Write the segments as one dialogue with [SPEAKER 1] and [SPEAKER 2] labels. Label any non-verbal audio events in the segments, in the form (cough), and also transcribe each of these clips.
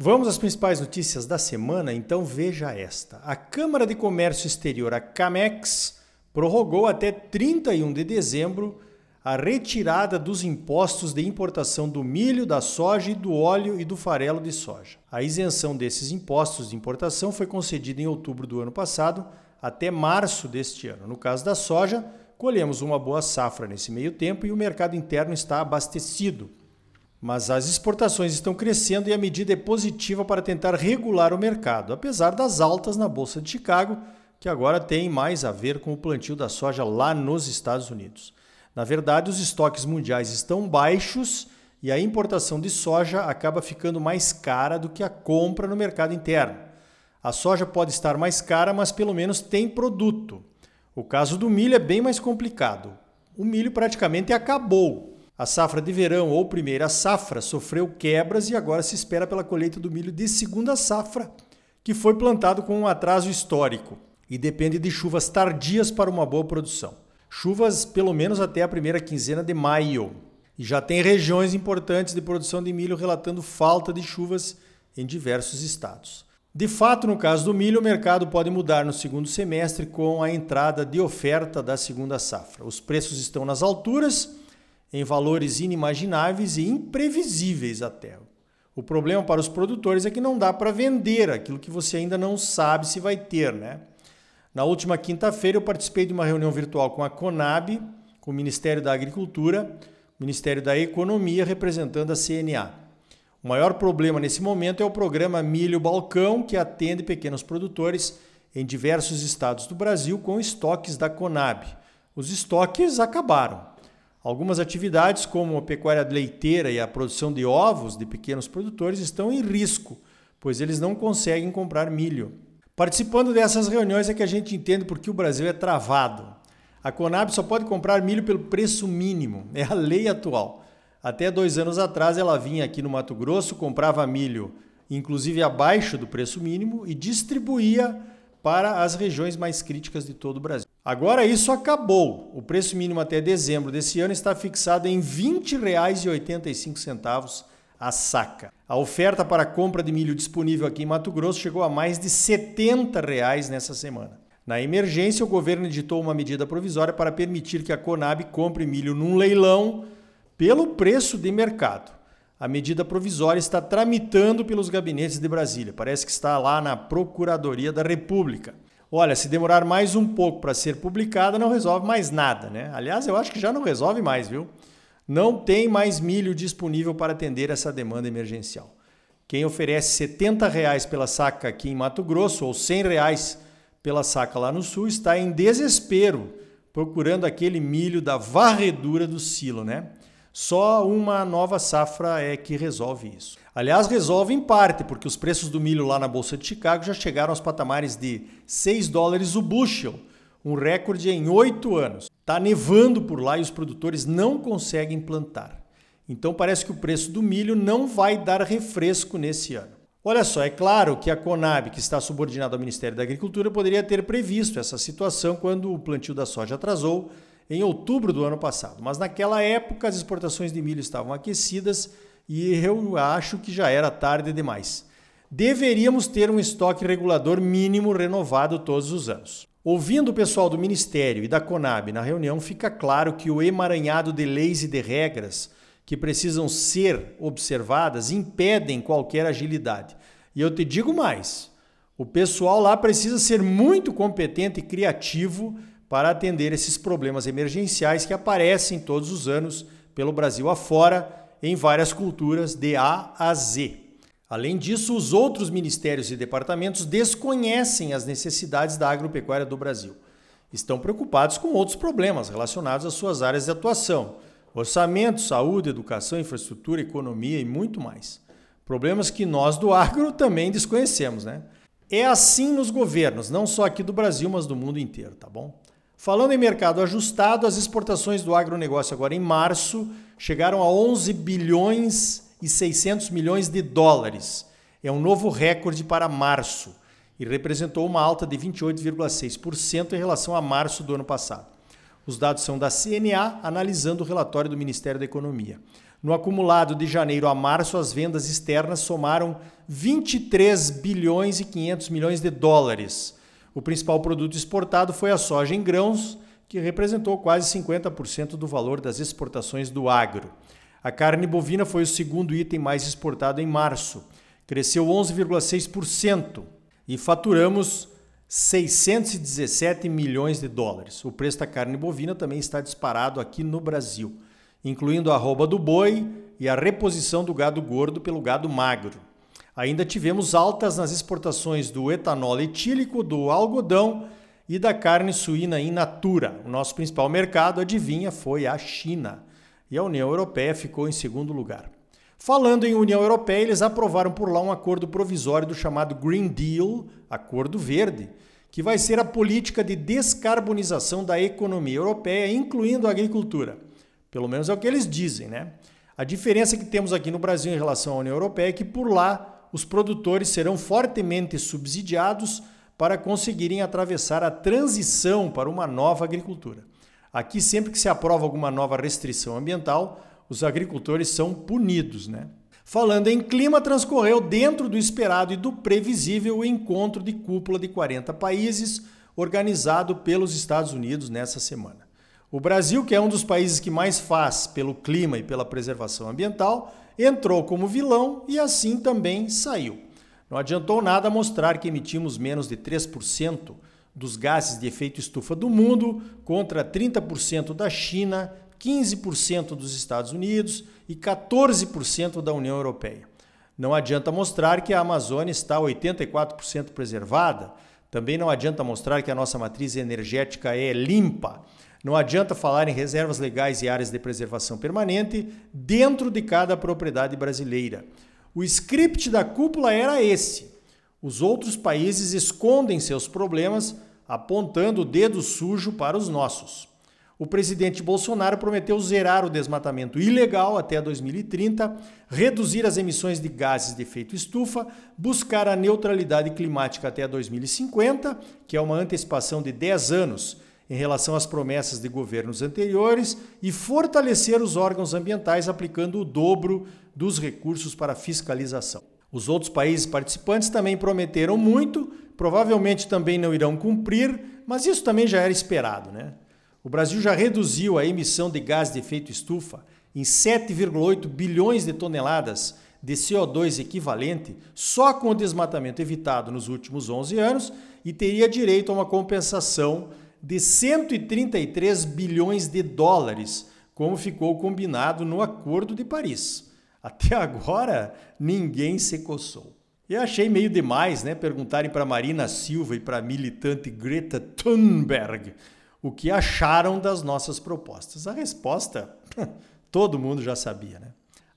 [SPEAKER 1] Vamos às principais notícias da semana, então veja esta. A Câmara de Comércio Exterior, a CAMEX, prorrogou até 31 de dezembro a retirada dos impostos de importação do milho, da soja e do óleo e do farelo de soja. A isenção desses impostos de importação foi concedida em outubro do ano passado até março deste ano. No caso da soja, colhemos uma boa safra nesse meio tempo e o mercado interno está abastecido. Mas as exportações estão crescendo e a medida é positiva para tentar regular o mercado, apesar das altas na Bolsa de Chicago, que agora tem mais a ver com o plantio da soja lá nos Estados Unidos. Na verdade, os estoques mundiais estão baixos e a importação de soja acaba ficando mais cara do que a compra no mercado interno. A soja pode estar mais cara, mas pelo menos tem produto. O caso do milho é bem mais complicado. O milho praticamente acabou. A safra de verão ou primeira safra sofreu quebras e agora se espera pela colheita do milho de segunda safra, que foi plantado com um atraso histórico e depende de chuvas tardias para uma boa produção. Chuvas pelo menos até a primeira quinzena de maio. E já tem regiões importantes de produção de milho relatando falta de chuvas em diversos estados. De fato, no caso do milho, o mercado pode mudar no segundo semestre com a entrada de oferta da segunda safra. Os preços estão nas alturas em valores inimagináveis e imprevisíveis até. O problema para os produtores é que não dá para vender aquilo que você ainda não sabe se vai ter, né? Na última quinta-feira eu participei de uma reunião virtual com a Conab, com o Ministério da Agricultura, Ministério da Economia representando a CNA. O maior problema nesse momento é o programa Milho Balcão, que atende pequenos produtores em diversos estados do Brasil com estoques da Conab. Os estoques acabaram. Algumas atividades, como a pecuária leiteira e a produção de ovos de pequenos produtores, estão em risco, pois eles não conseguem comprar milho. Participando dessas reuniões é que a gente entende por que o Brasil é travado. A Conab só pode comprar milho pelo preço mínimo, é a lei atual. Até dois anos atrás ela vinha aqui no Mato Grosso, comprava milho, inclusive abaixo do preço mínimo, e distribuía para as regiões mais críticas de todo o Brasil. Agora isso acabou. O preço mínimo até dezembro desse ano está fixado em R$ 20,85 a saca. A oferta para compra de milho disponível aqui em Mato Grosso chegou a mais de 70 reais nessa semana. Na emergência, o governo editou uma medida provisória para permitir que a Conab compre milho num leilão pelo preço de mercado. A medida provisória está tramitando pelos gabinetes de Brasília. Parece que está lá na Procuradoria da República. Olha, se demorar mais um pouco para ser publicada, não resolve mais nada, né? Aliás, eu acho que já não resolve mais, viu? Não tem mais milho disponível para atender essa demanda emergencial. Quem oferece 70 reais pela saca aqui em Mato Grosso ou 100 reais pela saca lá no sul está em desespero, procurando aquele milho da varredura do silo, né? Só uma nova safra é que resolve isso. Aliás, resolve em parte, porque os preços do milho lá na Bolsa de Chicago já chegaram aos patamares de 6 dólares o bushel, um recorde em oito anos. Está nevando por lá e os produtores não conseguem plantar. Então parece que o preço do milho não vai dar refresco nesse ano. Olha só, é claro que a Conab, que está subordinada ao Ministério da Agricultura, poderia ter previsto essa situação quando o plantio da soja atrasou em outubro do ano passado. Mas naquela época as exportações de milho estavam aquecidas e eu acho que já era tarde demais. Deveríamos ter um estoque regulador mínimo renovado todos os anos. Ouvindo o pessoal do Ministério e da Conab na reunião, fica claro que o emaranhado de leis e de regras que precisam ser observadas impedem qualquer agilidade. E eu te digo mais: o pessoal lá precisa ser muito competente e criativo para atender esses problemas emergenciais que aparecem todos os anos pelo Brasil afora em várias culturas de A a Z. Além disso, os outros ministérios e departamentos desconhecem as necessidades da agropecuária do Brasil. Estão preocupados com outros problemas relacionados às suas áreas de atuação: orçamento, saúde, educação, infraestrutura, economia e muito mais. Problemas que nós do agro (laughs) também desconhecemos, né? É assim nos governos, não só aqui do Brasil, mas do mundo inteiro, tá bom? Falando em mercado ajustado, as exportações do agronegócio agora em março chegaram a 11 bilhões e 600 milhões de dólares. É um novo recorde para março e representou uma alta de 28,6% em relação a março do ano passado. Os dados são da CNA, analisando o relatório do Ministério da Economia. No acumulado de janeiro a março, as vendas externas somaram 23 bilhões e 500 milhões de dólares. O principal produto exportado foi a soja em grãos, que representou quase 50% do valor das exportações do agro. A carne bovina foi o segundo item mais exportado em março, cresceu 11,6% e faturamos 617 milhões de dólares. O preço da carne bovina também está disparado aqui no Brasil incluindo a rouba do boi e a reposição do gado gordo pelo gado magro. Ainda tivemos altas nas exportações do etanol etílico, do algodão e da carne suína in natura. O nosso principal mercado, adivinha, foi a China. E a União Europeia ficou em segundo lugar. Falando em União Europeia, eles aprovaram por lá um acordo provisório do chamado Green Deal, Acordo Verde, que vai ser a política de descarbonização da economia europeia, incluindo a agricultura. Pelo menos é o que eles dizem, né? A diferença que temos aqui no Brasil em relação à União Europeia é que por lá os produtores serão fortemente subsidiados para conseguirem atravessar a transição para uma nova agricultura. Aqui, sempre que se aprova alguma nova restrição ambiental, os agricultores são punidos, né? Falando em clima, transcorreu dentro do esperado e do previsível o encontro de cúpula de 40 países organizado pelos Estados Unidos nessa semana. O Brasil, que é um dos países que mais faz pelo clima e pela preservação ambiental, entrou como vilão e assim também saiu. Não adiantou nada mostrar que emitimos menos de 3% dos gases de efeito estufa do mundo contra 30% da China, 15% dos Estados Unidos e 14% da União Europeia. Não adianta mostrar que a Amazônia está 84% preservada, também não adianta mostrar que a nossa matriz energética é limpa. Não adianta falar em reservas legais e áreas de preservação permanente dentro de cada propriedade brasileira. O script da cúpula era esse. Os outros países escondem seus problemas apontando o dedo sujo para os nossos. O presidente Bolsonaro prometeu zerar o desmatamento ilegal até 2030, reduzir as emissões de gases de efeito estufa, buscar a neutralidade climática até 2050, que é uma antecipação de 10 anos em relação às promessas de governos anteriores e fortalecer os órgãos ambientais aplicando o dobro dos recursos para fiscalização. Os outros países participantes também prometeram muito, provavelmente também não irão cumprir, mas isso também já era esperado. Né? O Brasil já reduziu a emissão de gás de efeito estufa em 7,8 bilhões de toneladas de CO2 equivalente só com o desmatamento evitado nos últimos 11 anos e teria direito a uma compensação de 133 bilhões de dólares, como ficou combinado no Acordo de Paris. Até agora, ninguém se coçou. E achei meio demais né, perguntarem para Marina Silva e para a militante Greta Thunberg o que acharam das nossas propostas. A resposta, (laughs) todo mundo já sabia. Né?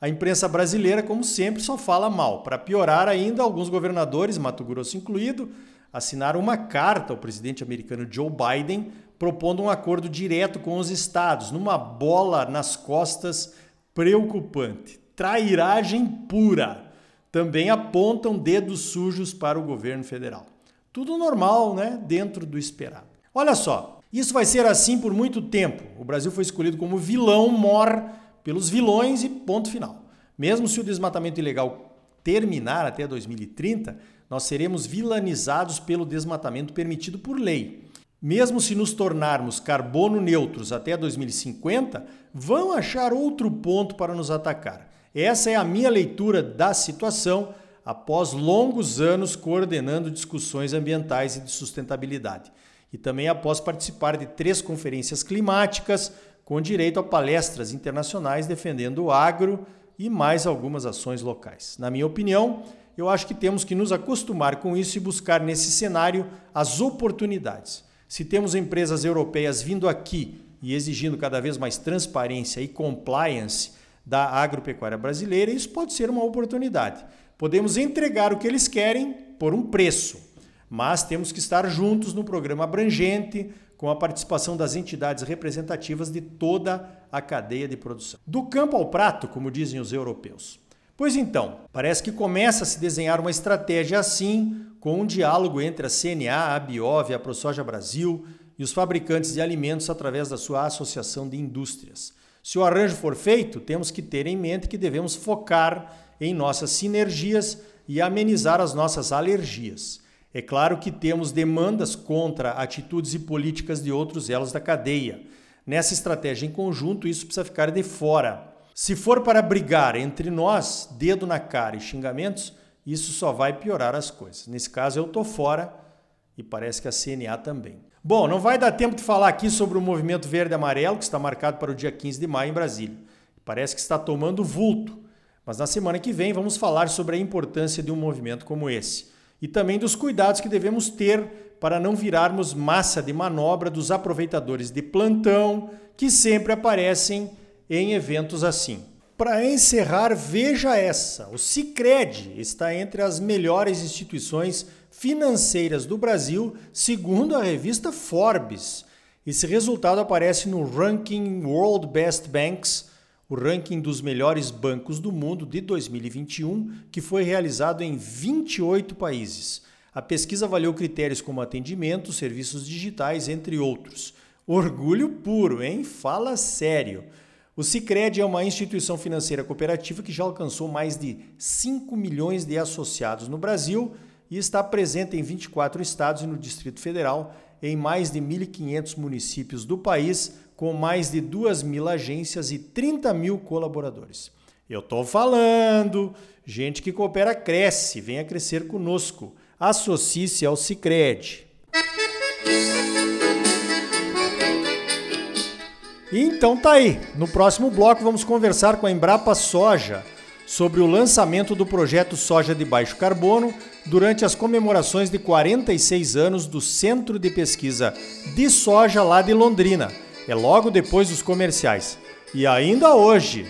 [SPEAKER 1] A imprensa brasileira, como sempre, só fala mal. Para piorar ainda, alguns governadores, Mato Grosso incluído, assinaram uma carta ao presidente americano Joe Biden propondo um acordo direto com os estados, numa bola nas costas preocupante. Trairagem pura. Também apontam dedos sujos para o governo federal. Tudo normal, né? Dentro do esperado. Olha só, isso vai ser assim por muito tempo. O Brasil foi escolhido como vilão mor pelos vilões e ponto final. Mesmo se o desmatamento ilegal terminar até 2030, nós seremos vilanizados pelo desmatamento permitido por lei. Mesmo se nos tornarmos carbono neutros até 2050, vão achar outro ponto para nos atacar. Essa é a minha leitura da situação após longos anos coordenando discussões ambientais e de sustentabilidade. E também após participar de três conferências climáticas, com direito a palestras internacionais defendendo o agro e mais algumas ações locais. Na minha opinião, eu acho que temos que nos acostumar com isso e buscar nesse cenário as oportunidades. Se temos empresas europeias vindo aqui e exigindo cada vez mais transparência e compliance da agropecuária brasileira, isso pode ser uma oportunidade. Podemos entregar o que eles querem por um preço. mas temos que estar juntos no programa abrangente, com a participação das entidades representativas de toda a cadeia de produção. Do campo ao prato, como dizem os europeus. Pois então, parece que começa a se desenhar uma estratégia assim, com um diálogo entre a CNA, a Biov, a ProSoja Brasil e os fabricantes de alimentos através da sua associação de indústrias. Se o arranjo for feito, temos que ter em mente que devemos focar em nossas sinergias e amenizar as nossas alergias. É claro que temos demandas contra atitudes e políticas de outros elos da cadeia. Nessa estratégia em conjunto, isso precisa ficar de fora. Se for para brigar entre nós, dedo na cara e xingamentos, isso só vai piorar as coisas. Nesse caso, eu estou fora e parece que a CNA também. Bom, não vai dar tempo de falar aqui sobre o movimento verde-amarelo, que está marcado para o dia 15 de maio em Brasília. Parece que está tomando vulto. Mas na semana que vem vamos falar sobre a importância de um movimento como esse e também dos cuidados que devemos ter para não virarmos massa de manobra dos aproveitadores de plantão que sempre aparecem em eventos assim. Para encerrar, veja essa: o Sicredi está entre as melhores instituições financeiras do Brasil, segundo a revista Forbes. Esse resultado aparece no ranking World Best Banks o ranking dos melhores bancos do mundo de 2021, que foi realizado em 28 países. A pesquisa avaliou critérios como atendimento, serviços digitais, entre outros. Orgulho puro, hein? Fala sério. O Sicredi é uma instituição financeira cooperativa que já alcançou mais de 5 milhões de associados no Brasil e está presente em 24 estados e no Distrito Federal, em mais de 1.500 municípios do país, com mais de 2 mil agências e 30 mil colaboradores. Eu estou falando, gente que coopera cresce, venha crescer conosco. Associe-se ao Cicred. Então tá aí. No próximo bloco vamos conversar com a Embrapa Soja sobre o lançamento do projeto Soja de Baixo Carbono durante as comemorações de 46 anos do Centro de Pesquisa de Soja lá de Londrina é logo depois dos comerciais. E ainda hoje,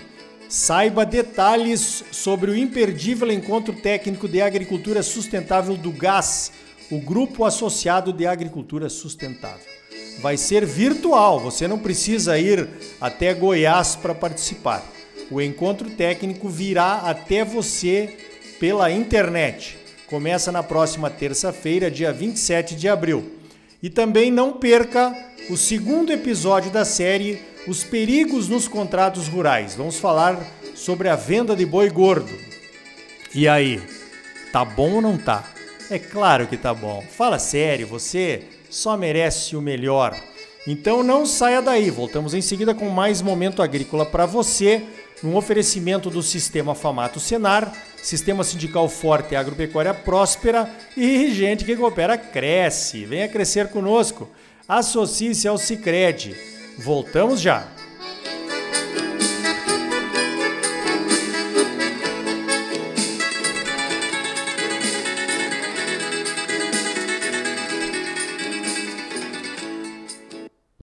[SPEAKER 1] saiba detalhes sobre o imperdível encontro técnico de agricultura sustentável do GAS, o Grupo Associado de Agricultura Sustentável. Vai ser virtual, você não precisa ir até Goiás para participar. O encontro técnico virá até você pela internet. Começa na próxima terça-feira, dia 27 de abril. E também não perca o segundo episódio da série Os Perigos nos Contratos Rurais. Vamos falar sobre a venda de boi gordo. E aí, tá bom ou não tá? É claro que tá bom. Fala sério, você só merece o melhor. Então não saia daí. Voltamos em seguida com mais momento agrícola para você, num oferecimento do Sistema Famato Senar, Sistema Sindical Forte e Agropecuária Próspera e gente que coopera cresce. Venha crescer conosco. Associe-se ao Sicredi. Voltamos já.